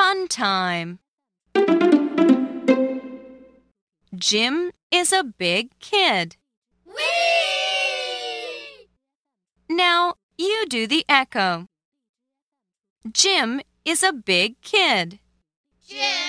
Fun time. Jim is a big kid. Whee! Now you do the echo. Jim is a big kid. Jim